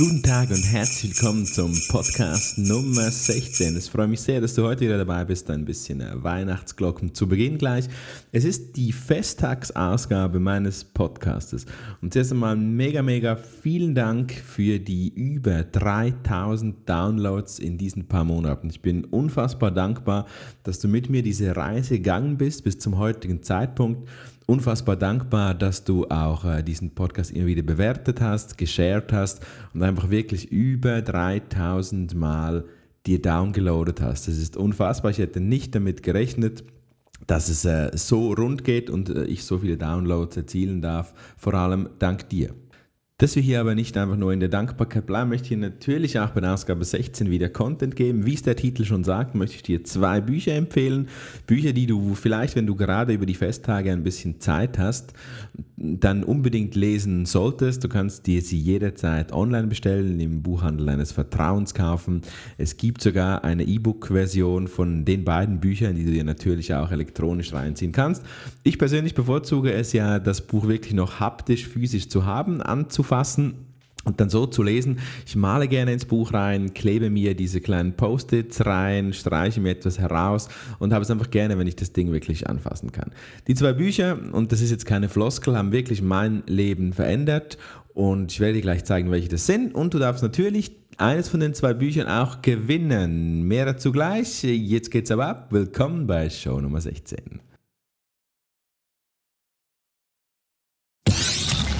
Guten Tag und herzlich willkommen zum Podcast Nummer 16. Es freut mich sehr, dass du heute wieder dabei bist. Ein bisschen äh, Weihnachtsglocken zu Beginn gleich. Es ist die Festtagsausgabe meines Podcastes. Und zuerst einmal mega, mega vielen Dank für die über 3000 Downloads in diesen paar Monaten. Ich bin unfassbar dankbar, dass du mit mir diese Reise gegangen bist bis zum heutigen Zeitpunkt unfassbar dankbar, dass du auch äh, diesen Podcast immer wieder bewertet hast, geshared hast und einfach wirklich über 3000 Mal dir downgeloadet hast. Das ist unfassbar. Ich hätte nicht damit gerechnet, dass es äh, so rund geht und äh, ich so viele Downloads erzielen darf, vor allem dank dir. Dass wir hier aber nicht einfach nur in der Dankbarkeit bleiben, möchte ich dir natürlich auch bei der Ausgabe 16 wieder Content geben. Wie es der Titel schon sagt, möchte ich dir zwei Bücher empfehlen. Bücher, die du vielleicht, wenn du gerade über die Festtage ein bisschen Zeit hast, dann unbedingt lesen solltest. Du kannst dir sie jederzeit online bestellen, im Buchhandel deines Vertrauens kaufen. Es gibt sogar eine E-Book-Version von den beiden Büchern, die du dir natürlich auch elektronisch reinziehen kannst. Ich persönlich bevorzuge es ja, das Buch wirklich noch haptisch, physisch zu haben, anzufangen fassen und dann so zu lesen. Ich male gerne ins Buch rein, klebe mir diese kleinen Post-its rein, streiche mir etwas heraus und habe es einfach gerne, wenn ich das Ding wirklich anfassen kann. Die zwei Bücher, und das ist jetzt keine Floskel, haben wirklich mein Leben verändert und ich werde dir gleich zeigen, welche das sind. Und du darfst natürlich eines von den zwei Büchern auch gewinnen. Mehr dazu gleich. Jetzt geht's aber ab. Willkommen bei Show Nummer 16.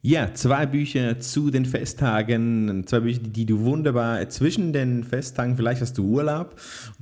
Ja, zwei Bücher zu den Festtagen, zwei Bücher, die du wunderbar zwischen den Festtagen, vielleicht hast du Urlaub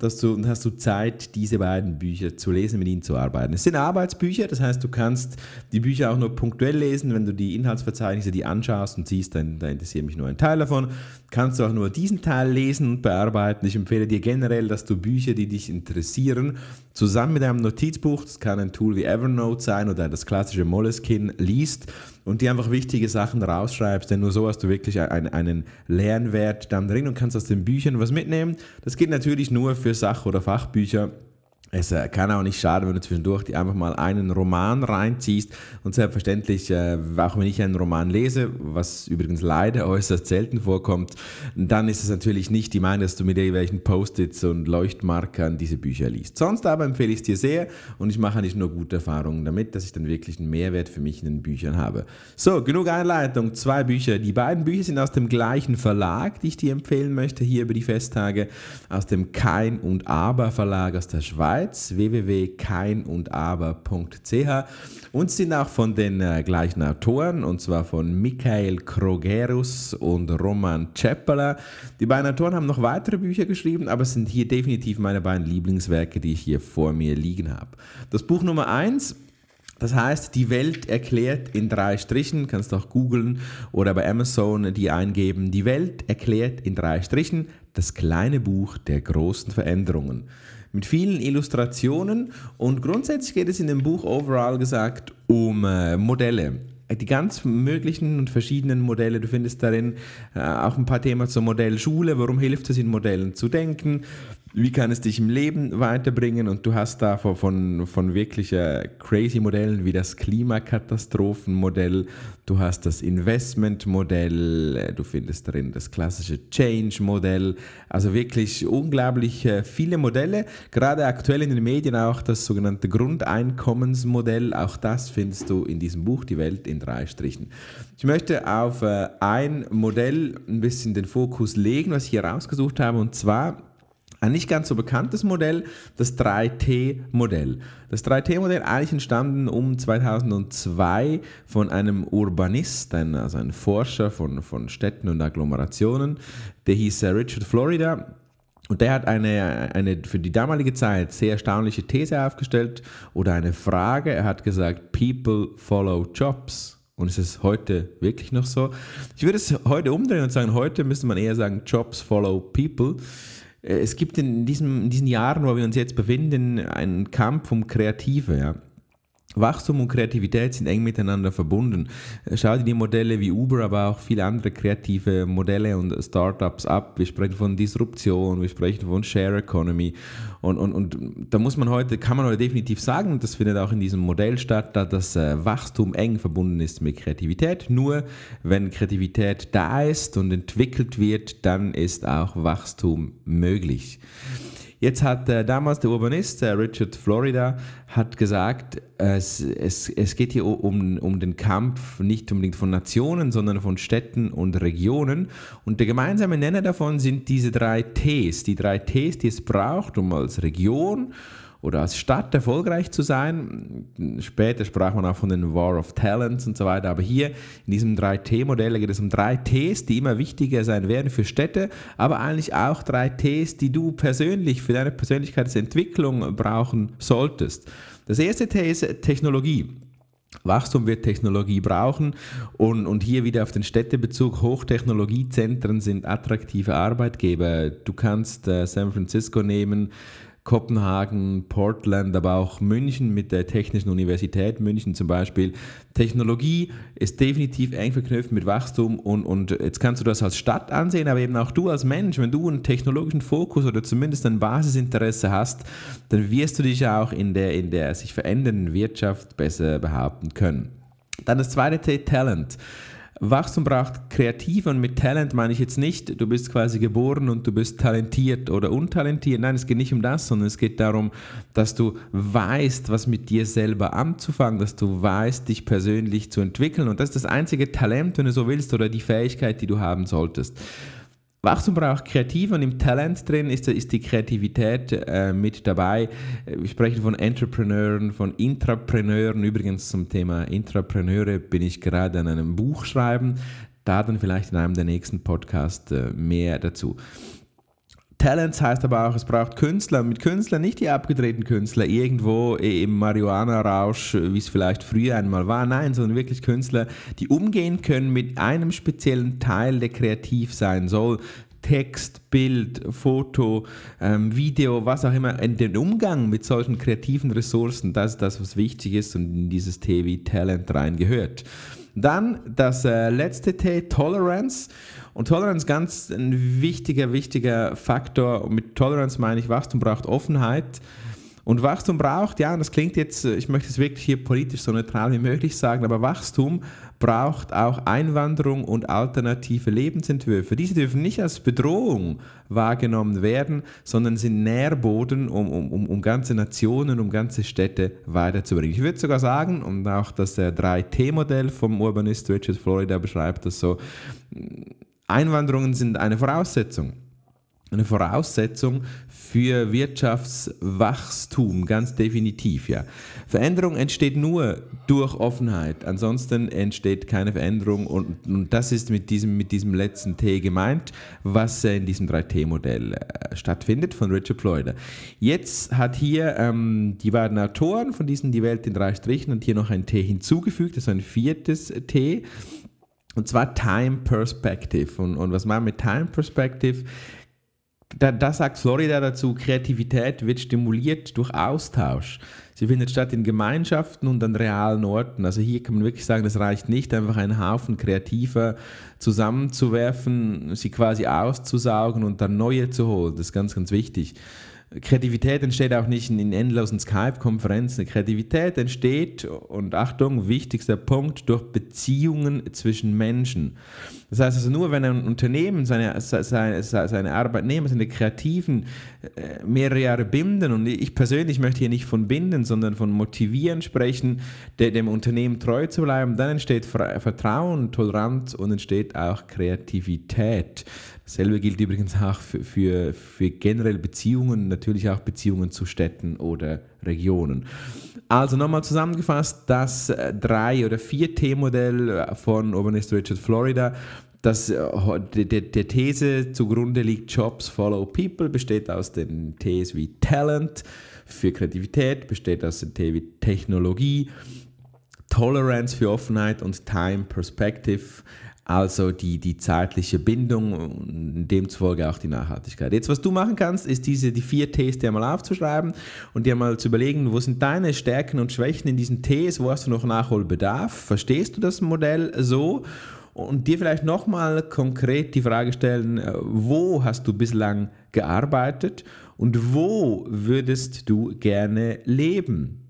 und du, und hast du Zeit, diese beiden Bücher zu lesen, mit ihnen zu arbeiten. Es sind Arbeitsbücher, das heißt, du kannst die Bücher auch nur punktuell lesen, wenn du die Inhaltsverzeichnisse die anschaust und siehst, dann da interessiert mich nur ein Teil davon. Kannst du auch nur diesen Teil lesen und bearbeiten. Ich empfehle dir generell, dass du Bücher, die dich interessieren, zusammen mit einem Notizbuch, das kann ein Tool wie Evernote sein oder das klassische Moleskine, liest und dir einfach wichtige Sachen rausschreibst, denn nur so hast du wirklich einen, einen Lernwert dann drin und kannst aus den Büchern was mitnehmen. Das geht natürlich nur für Sach- oder Fachbücher. Es äh, kann auch nicht schaden, wenn du zwischendurch dir einfach mal einen Roman reinziehst. Und selbstverständlich, äh, auch wenn ich einen Roman lese, was übrigens leider äußerst selten vorkommt, dann ist es natürlich nicht die Meinung, dass du mit irgendwelchen Post-its und Leuchtmarkern diese Bücher liest. Sonst aber empfehle ich es dir sehr und ich mache nicht nur gute Erfahrungen damit, dass ich dann wirklich einen Mehrwert für mich in den Büchern habe. So, genug Einleitung. Zwei Bücher. Die beiden Bücher sind aus dem gleichen Verlag, die ich dir empfehlen möchte, hier über die Festtage, aus dem Kein und Aber Verlag aus der Schweiz. Schweiz, www.keinundaber.ch und sind auch von den äh, gleichen Autoren, und zwar von Michael Krogerus und Roman Czeppela. Die beiden Autoren haben noch weitere Bücher geschrieben, aber es sind hier definitiv meine beiden Lieblingswerke, die ich hier vor mir liegen habe. Das Buch Nummer 1 das heißt, die Welt erklärt in drei Strichen, kannst du auch googeln oder bei Amazon die eingeben, die Welt erklärt in drei Strichen das kleine Buch der großen Veränderungen mit vielen Illustrationen und grundsätzlich geht es in dem Buch overall gesagt um äh, Modelle die ganz möglichen und verschiedenen Modelle. Du findest darin äh, auch ein paar Themen zur Modellschule. Warum hilft es in Modellen zu denken? Wie kann es dich im Leben weiterbringen? Und du hast da von, von wirklich äh, crazy Modellen wie das Klimakatastrophenmodell, du hast das Investmentmodell, äh, du findest darin das klassische Change-Modell, also wirklich unglaublich äh, viele Modelle, gerade aktuell in den Medien auch das sogenannte Grundeinkommensmodell, auch das findest du in diesem Buch Die Welt in drei Strichen. Ich möchte auf ein Modell ein bisschen den Fokus legen, was ich hier rausgesucht habe. Und zwar ein nicht ganz so bekanntes Modell, das 3T-Modell. Das 3T-Modell eigentlich entstanden um 2002 von einem Urbanist, ein, also ein Forscher von, von Städten und Agglomerationen, der hieß äh, Richard Florida. Und der hat eine, eine für die damalige Zeit sehr erstaunliche These aufgestellt oder eine Frage. Er hat gesagt, People follow jobs. Und ist es heute wirklich noch so? Ich würde es heute umdrehen und sagen, heute müsste man eher sagen, Jobs follow people. Äh, es gibt in, diesem, in diesen Jahren, wo wir uns jetzt befinden, einen Kampf um Kreative. Ja. Wachstum und Kreativität sind eng miteinander verbunden. Schau dir die Modelle wie Uber, aber auch viele andere kreative Modelle und Startups ab. Wir sprechen von Disruption, wir sprechen von Share Economy. Und, und, und da muss man heute, kann man heute definitiv sagen, das findet auch in diesem Modell statt, dass äh, Wachstum eng verbunden ist mit Kreativität. Nur wenn Kreativität da ist und entwickelt wird, dann ist auch Wachstum möglich. Jetzt hat äh, damals der Urbanist äh, Richard Florida hat gesagt, es, es, es geht hier um, um den Kampf nicht unbedingt von Nationen, sondern von Städten und Regionen. Und der gemeinsame Nenner davon sind diese drei Ts, die drei Ts, die es braucht, um als Region oder als Stadt erfolgreich zu sein. Später sprach man auch von den War of Talents und so weiter. Aber hier in diesem 3T-Modell geht es um drei Ts, die immer wichtiger sein werden für Städte, aber eigentlich auch drei Ts, die du persönlich für deine Persönlichkeitsentwicklung brauchen solltest. Das erste T ist Technologie. Wachstum wird Technologie brauchen und, und hier wieder auf den Städtebezug. Hochtechnologiezentren sind attraktive Arbeitgeber. Du kannst äh, San Francisco nehmen, Kopenhagen, Portland, aber auch München mit der Technischen Universität München zum Beispiel. Technologie ist definitiv eng verknüpft mit Wachstum und, und jetzt kannst du das als Stadt ansehen, aber eben auch du als Mensch, wenn du einen technologischen Fokus oder zumindest ein Basisinteresse hast, dann wirst du dich auch in der, in der sich verändernden Wirtschaft besser behaupten können. Dann das zweite T, Talent. Wachstum braucht kreativ und mit Talent meine ich jetzt nicht, du bist quasi geboren und du bist talentiert oder untalentiert. Nein, es geht nicht um das, sondern es geht darum, dass du weißt, was mit dir selber anzufangen, dass du weißt, dich persönlich zu entwickeln. Und das ist das einzige Talent, wenn du so willst, oder die Fähigkeit, die du haben solltest. Wachstum braucht kreativ und im Talent drin ist, ist die Kreativität äh, mit dabei. Wir sprechen von Entrepreneuren, von Intrapreneuren. Übrigens zum Thema Intrapreneure bin ich gerade an einem Buch schreiben. Da dann vielleicht in einem der nächsten Podcasts äh, mehr dazu. Talents heißt aber auch, es braucht Künstler. Mit Künstlern nicht die abgedrehten Künstler irgendwo im Marihuana-Rausch, wie es vielleicht früher einmal war. Nein, sondern wirklich Künstler, die umgehen können mit einem speziellen Teil, der kreativ sein soll. Text, Bild, Foto, ähm, Video, was auch immer, in den Umgang mit solchen kreativen Ressourcen, das ist das, was wichtig ist und in dieses T wie Talent reingehört. Dann das äh, letzte T, Tolerance. Und Toleranz ganz ein wichtiger, wichtiger Faktor. Und mit Toleranz meine ich, Wachstum braucht Offenheit. Und Wachstum braucht, ja, und das klingt jetzt, ich möchte es wirklich hier politisch so neutral wie möglich sagen, aber Wachstum braucht auch Einwanderung und alternative Lebensentwürfe. Diese dürfen nicht als Bedrohung wahrgenommen werden, sondern sind Nährboden, um, um, um ganze Nationen, um ganze Städte weiterzubringen. Ich würde sogar sagen, und auch das 3T-Modell vom Urbanist Richard Florida beschreibt das so, Einwanderungen sind eine Voraussetzung. Eine Voraussetzung für Wirtschaftswachstum, ganz definitiv, ja. Veränderung entsteht nur durch Offenheit, ansonsten entsteht keine Veränderung und, und das ist mit diesem, mit diesem letzten T gemeint, was in diesem 3T-Modell äh, stattfindet von Richard Florida. Jetzt hat hier ähm, die beiden Autoren von diesem Die Welt in drei Strichen und hier noch ein T hinzugefügt, das ist ein viertes T und zwar Time Perspective. Und, und was man mit Time Perspective? Da, da sagt Florida dazu, Kreativität wird stimuliert durch Austausch. Sie findet statt in Gemeinschaften und an realen Orten. Also hier kann man wirklich sagen, es reicht nicht, einfach einen Haufen Kreativer zusammenzuwerfen, sie quasi auszusaugen und dann neue zu holen. Das ist ganz, ganz wichtig Kreativität entsteht auch nicht in endlosen Skype-Konferenzen. Kreativität entsteht, und Achtung, wichtigster Punkt, durch Beziehungen zwischen Menschen. Das heißt also nur, wenn ein Unternehmen seine, seine, seine Arbeitnehmer, seine Kreativen äh, mehrere Jahre binden, und ich persönlich möchte hier nicht von binden, sondern von motivieren sprechen, dem Unternehmen treu zu bleiben, dann entsteht Vertrauen, Toleranz und entsteht auch Kreativität. Dasselbe gilt übrigens auch für, für, für generell Beziehungen, natürlich auch Beziehungen zu Städten oder Regionen. Also nochmal zusammengefasst, das 3- äh, oder 4T-Modell äh, von Urbanist Richard Florida, das äh, der, der These zugrunde liegt, Jobs follow people, besteht aus den Ts wie Talent für Kreativität, besteht aus Technologie, Tolerance für Offenheit und Time Perspective also die, die zeitliche Bindung und demzufolge auch die Nachhaltigkeit. Jetzt, was du machen kannst, ist diese, die vier Ts dir mal aufzuschreiben und dir mal zu überlegen, wo sind deine Stärken und Schwächen in diesen Ts, wo hast du noch Nachholbedarf, verstehst du das Modell so? Und dir vielleicht nochmal konkret die Frage stellen, äh, wo hast du bislang gearbeitet und wo würdest du gerne leben?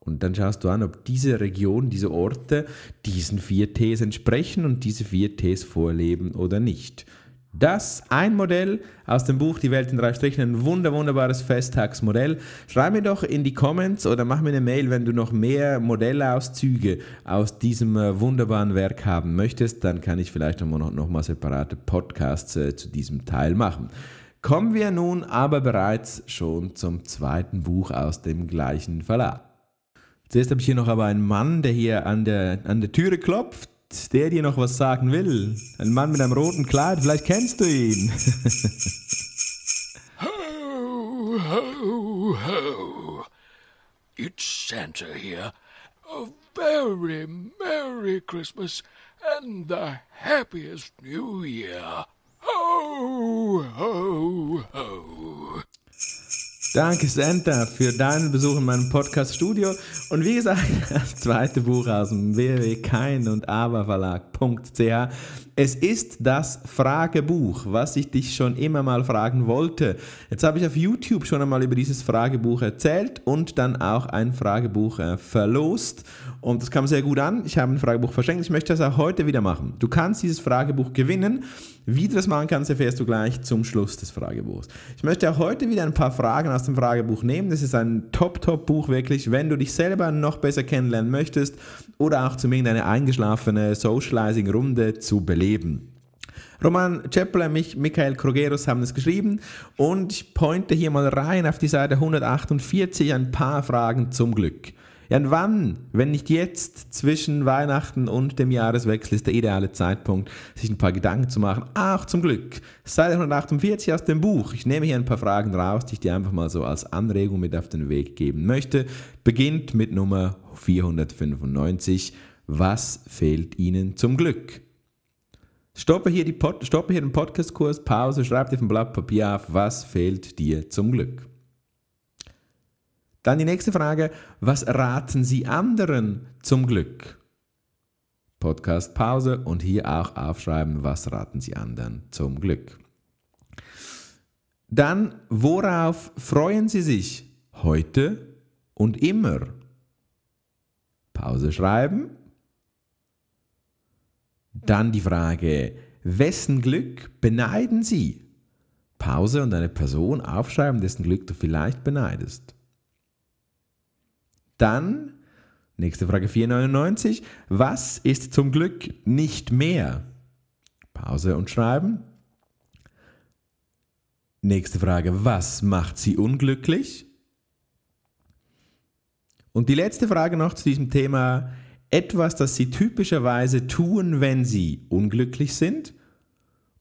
Und dann schaust du an, ob diese Region, diese Orte diesen vier Ts entsprechen und diese vier Ts vorleben oder nicht. Das ein Modell aus dem Buch Die Welt in drei Strichen, ein wunder, wunderbares Festtagsmodell. Schreib mir doch in die Comments oder mach mir eine Mail, wenn du noch mehr Modellauszüge aus diesem äh, wunderbaren Werk haben möchtest. Dann kann ich vielleicht noch, noch mal separate Podcasts äh, zu diesem Teil machen. Kommen wir nun aber bereits schon zum zweiten Buch aus dem gleichen Verlag. Zuerst habe ich hier noch aber einen Mann, der hier an der, an der Türe klopft, der dir noch was sagen will. Ein Mann mit einem roten Kleid, vielleicht kennst du ihn. ho, ho, ho. It's Santa here. A very Merry Christmas and the happiest New Year. Ho, ho, ho. Danke, Santa, für deinen Besuch in meinem Podcast-Studio. Und wie gesagt, das zweite Buch aus dem www.kein und aber Verlag.ch. Es ist das Fragebuch, was ich dich schon immer mal fragen wollte. Jetzt habe ich auf YouTube schon einmal über dieses Fragebuch erzählt und dann auch ein Fragebuch äh, verlost. Und das kam sehr gut an. Ich habe ein Fragebuch verschenkt. Ich möchte das auch heute wieder machen. Du kannst dieses Fragebuch gewinnen. Wie du das machen kannst, erfährst du gleich zum Schluss des Fragebuchs. Ich möchte auch heute wieder ein paar Fragen aus dem Fragebuch nehmen. Das ist ein Top-Top-Buch wirklich, wenn du dich selber noch besser kennenlernen möchtest oder auch zumindest eine eingeschlafene Socializing-Runde zu beleben. Roman Ceppler und Michael Krogeros haben es geschrieben und ich pointe hier mal rein auf die Seite 148 ein paar Fragen zum Glück. Ja, und wann, wenn nicht jetzt, zwischen Weihnachten und dem Jahreswechsel ist der ideale Zeitpunkt, sich ein paar Gedanken zu machen. Auch zum Glück. Seite 148 aus dem Buch. Ich nehme hier ein paar Fragen raus, die ich dir einfach mal so als Anregung mit auf den Weg geben möchte. Beginnt mit Nummer 495. Was fehlt Ihnen zum Glück? Stoppe hier, die Pod stoppe hier den Podcast-Kurs, Pause, schreib dir vom Blatt Papier auf, was fehlt dir zum Glück? Dann die nächste Frage, was raten Sie anderen zum Glück? Podcast Pause und hier auch aufschreiben, was raten Sie anderen zum Glück. Dann, worauf freuen Sie sich heute und immer? Pause schreiben. Dann die Frage, wessen Glück beneiden Sie? Pause und eine Person aufschreiben, dessen Glück du vielleicht beneidest. Dann, nächste Frage 499, was ist zum Glück nicht mehr? Pause und schreiben. Nächste Frage, was macht Sie unglücklich? Und die letzte Frage noch zu diesem Thema, etwas, das Sie typischerweise tun, wenn Sie unglücklich sind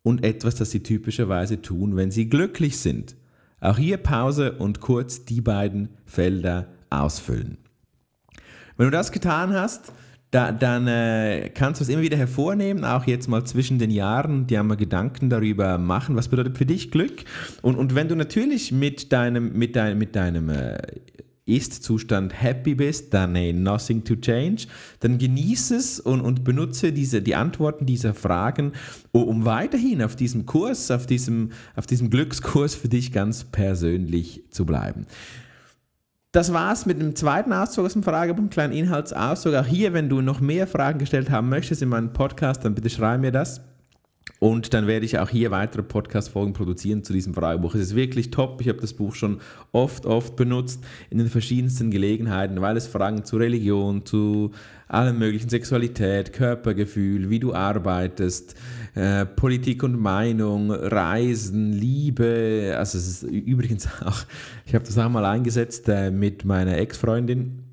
und etwas, das Sie typischerweise tun, wenn Sie glücklich sind. Auch hier Pause und kurz die beiden Felder ausfüllen. Wenn du das getan hast, da, dann äh, kannst du es immer wieder hervornehmen, auch jetzt mal zwischen den Jahren, die einmal Gedanken darüber machen, was bedeutet für dich Glück. Und, und wenn du natürlich mit deinem, mit dein, mit deinem äh, ist-Zustand happy bist, dann hey, nothing to change, dann genieße es und, und benutze diese, die Antworten dieser Fragen, um weiterhin auf diesem Kurs, auf diesem, auf diesem Glückskurs für dich ganz persönlich zu bleiben. Das war's mit dem zweiten Auszug aus dem Fragebogen, kleinen Inhaltsauszug. Auch hier, wenn du noch mehr Fragen gestellt haben möchtest in meinem Podcast, dann bitte schreib mir das. Und dann werde ich auch hier weitere Podcast-Folgen produzieren zu diesem Fragebuch. Es ist wirklich top. Ich habe das Buch schon oft, oft benutzt in den verschiedensten Gelegenheiten, weil es Fragen zu Religion, zu allem möglichen Sexualität, Körpergefühl, wie du arbeitest, äh, Politik und Meinung, Reisen, Liebe. Also es ist übrigens auch, ich habe das auch mal eingesetzt äh, mit meiner Ex-Freundin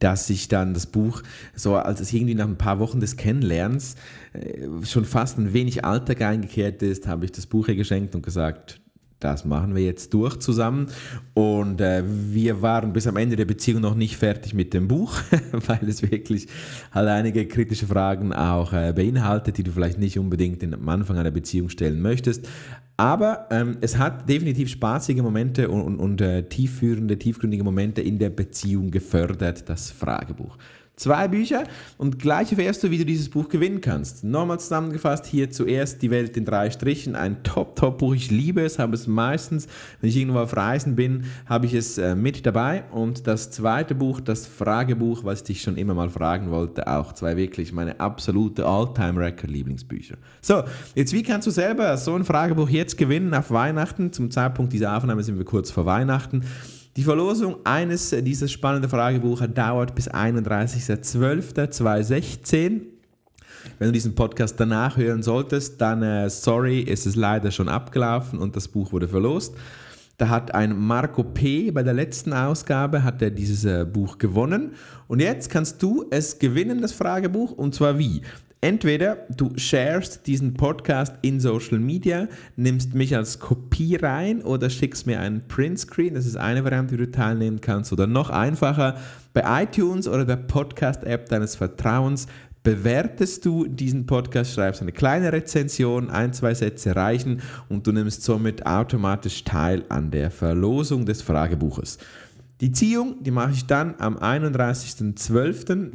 dass ich dann das Buch, so als es irgendwie nach ein paar Wochen des Kennenlernens äh, schon fast ein wenig Alltag eingekehrt ist, habe ich das Buch ihr geschenkt und gesagt, das machen wir jetzt durch zusammen. Und äh, wir waren bis am Ende der Beziehung noch nicht fertig mit dem Buch, weil es wirklich halt einige kritische Fragen auch äh, beinhaltet, die du vielleicht nicht unbedingt am Anfang einer Beziehung stellen möchtest. Aber ähm, es hat definitiv spaßige Momente und, und, und äh, tiefführende, tiefgründige Momente in der Beziehung gefördert, das Fragebuch. Zwei Bücher und gleich erfährst du, wie du dieses Buch gewinnen kannst. Nochmal zusammengefasst, hier zuerst Die Welt in drei Strichen, ein Top-Top-Buch. Ich liebe es, habe es meistens, wenn ich irgendwo auf Reisen bin, habe ich es äh, mit dabei. Und das zweite Buch, das Fragebuch, was ich dich schon immer mal fragen wollte, auch zwei wirklich meine absolute All-Time-Record-Lieblingsbücher. So, jetzt wie kannst du selber so ein Fragebuch jetzt gewinnen auf Weihnachten? Zum Zeitpunkt dieser Aufnahme sind wir kurz vor Weihnachten. Die Verlosung eines dieses spannenden Fragebuches dauert bis 31.12.2016. Wenn du diesen Podcast danach hören solltest, dann äh, sorry, ist es leider schon abgelaufen und das Buch wurde verlost. Da hat ein Marco P. bei der letzten Ausgabe hat er dieses äh, Buch gewonnen. Und jetzt kannst du es gewinnen, das Fragebuch. Und zwar wie? Entweder du sharest diesen Podcast in Social Media, nimmst mich als Kopie rein oder schickst mir einen Printscreen. Das ist eine Variante, wie du teilnehmen kannst. Oder noch einfacher, bei iTunes oder der Podcast-App deines Vertrauens bewertest du diesen Podcast, schreibst eine kleine Rezension, ein, zwei Sätze reichen und du nimmst somit automatisch teil an der Verlosung des Fragebuches. Die Ziehung, die mache ich dann am 31.12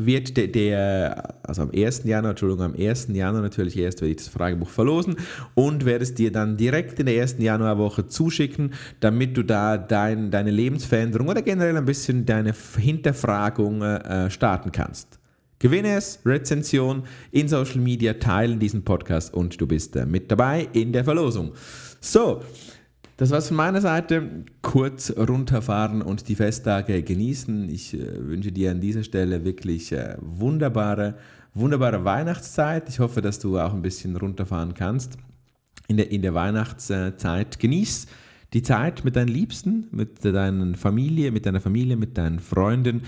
wird der, der, also am 1. Januar, Entschuldigung, am 1. Januar natürlich erst werde ich das Fragebuch verlosen und werde es dir dann direkt in der ersten Januarwoche zuschicken, damit du da dein, deine Lebensveränderung oder generell ein bisschen deine Hinterfragung äh, starten kannst. Gewinne es, Rezension in Social Media, teilen diesen Podcast und du bist äh, mit dabei in der Verlosung. So, das war's von meiner Seite. Kurz runterfahren und die Festtage genießen. Ich äh, wünsche dir an dieser Stelle wirklich äh, wunderbare, wunderbare Weihnachtszeit. Ich hoffe, dass du auch ein bisschen runterfahren kannst in der, in der Weihnachtszeit. Genieß die Zeit mit deinen Liebsten, mit deiner Familie, mit deiner Familie, mit deinen Freunden.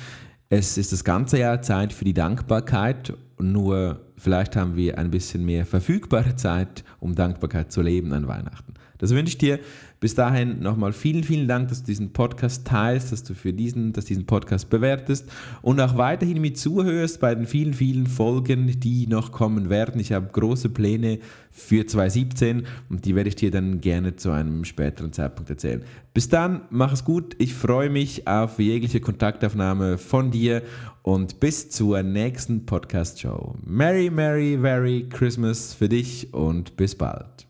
Es ist das ganze Jahr Zeit für die Dankbarkeit. Nur vielleicht haben wir ein bisschen mehr verfügbare Zeit, um Dankbarkeit zu leben an Weihnachten. Das wünsche ich dir. Bis dahin nochmal vielen, vielen Dank, dass du diesen Podcast teilst, dass du für diesen, dass diesen Podcast bewertest und auch weiterhin mit zuhörst bei den vielen, vielen Folgen, die noch kommen werden. Ich habe große Pläne für 2017 und die werde ich dir dann gerne zu einem späteren Zeitpunkt erzählen. Bis dann, mach es gut. Ich freue mich auf jegliche Kontaktaufnahme von dir und bis zur nächsten Podcast-Show. Merry, Merry, Merry Christmas für dich und bis bald.